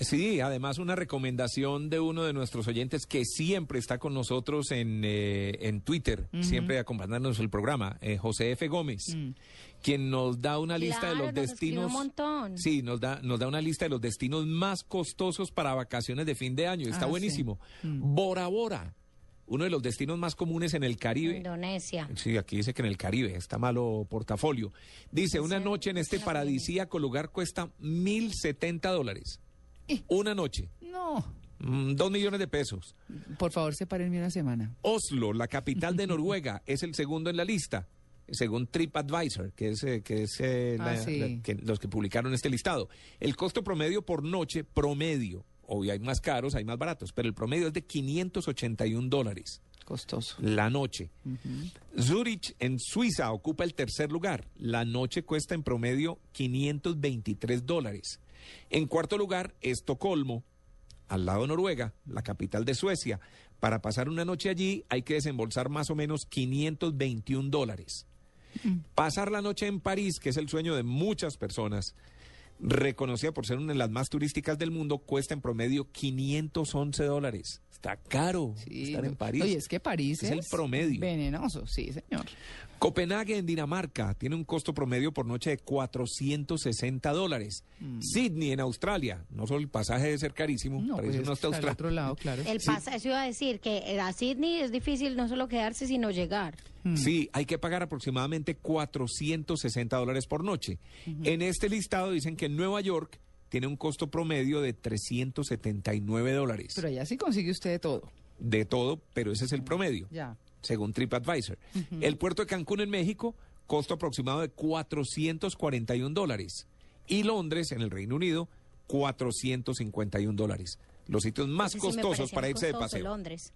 Sí, además una recomendación de uno de nuestros oyentes que siempre está con nosotros en, eh, en Twitter, siempre acompañándonos el programa, eh, José F. Gómez, quien nos da una lista de los nos destinos. un montón. Sí, nos da, nos da una lista de los destinos más costosos para vacaciones de fin de año. Está Ah, sí. buenísimo. Bora Bora, uno de los destinos más comunes en el Caribe. Indonesia. Sí, aquí dice que en el Caribe está malo portafolio. Dice, una noche en este paradisíaco lugar cuesta mil setenta dólares. Una noche. No, Mm, Dos millones de pesos. por favor, sepárenme una semana. Oslo, la capital de Noruega, es el segundo en la lista, según TripAdvisor, que es, eh, que es eh, Ah, la- sí. la- que- los que publicaron este listado. El costo promedio por noche, promedio, obvio hay más caros, hay más baratos, pero el promedio es de 581 dólares Costoso. la noche. Zurich, en Suiza, ocupa el tercer lugar. La noche cuesta en promedio 523 dólares. En cuarto lugar, Estocolmo, al lado de Noruega, la capital de Suecia. Para pasar una noche allí hay que desembolsar más o menos 521 dólares. Pasar la noche en París, que es el sueño de muchas personas, reconocida por ser una de las más turísticas del mundo, cuesta en promedio 511 dólares. Está caro Sí, estar en París. Oye, es que París Es el promedio. Venenoso, sí, señor. Copenhague en Dinamarca tiene un costo promedio por noche de 460 dólares. Mm. Sydney en Australia, no solo el pasaje debe ser carísimo, No, para pues eso es no que está está al Australia. otro lado, claro. El pasa, eso iba a decir que a Sydney es difícil no solo quedarse, sino llegar. Sí, hay que pagar aproximadamente 460 dólares por noche. En este listado dicen que Nueva York tiene un costo promedio de 379 dólares. Pero allá sí consigue usted de todo. de todo, pero ese es el promedio. Ya. según TripAdvisor. El puerto de Cancún en México, costo aproximado de 441 dólares. Y Londres, en el Reino Unido, 451 dólares. Los sitios más sí costosos para irse de paseo. Londres.